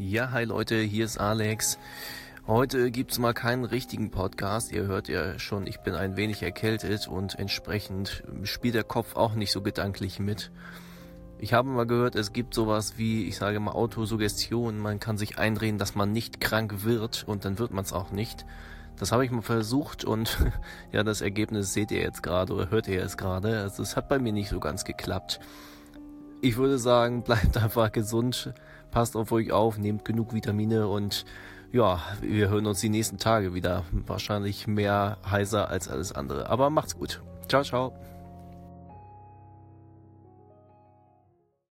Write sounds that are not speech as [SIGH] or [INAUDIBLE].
Ja, hi Leute, hier ist Alex. Heute gibt's mal keinen richtigen Podcast. Ihr hört ja schon, ich bin ein wenig erkältet und entsprechend spielt der Kopf auch nicht so gedanklich mit. Ich habe mal gehört, es gibt sowas wie, ich sage mal, Autosuggestion. Man kann sich eindrehen, dass man nicht krank wird und dann wird man es auch nicht. Das habe ich mal versucht und [LAUGHS] ja, das Ergebnis seht ihr jetzt gerade oder hört ihr jetzt gerade. Also es hat bei mir nicht so ganz geklappt. Ich würde sagen, [LAUGHS] bleibt einfach gesund, passt auf euch auf, nehmt genug Vitamine und ja, wir hören uns die nächsten Tage wieder. Wahrscheinlich mehr heiser als alles andere. Aber macht's gut. Ciao, ciao.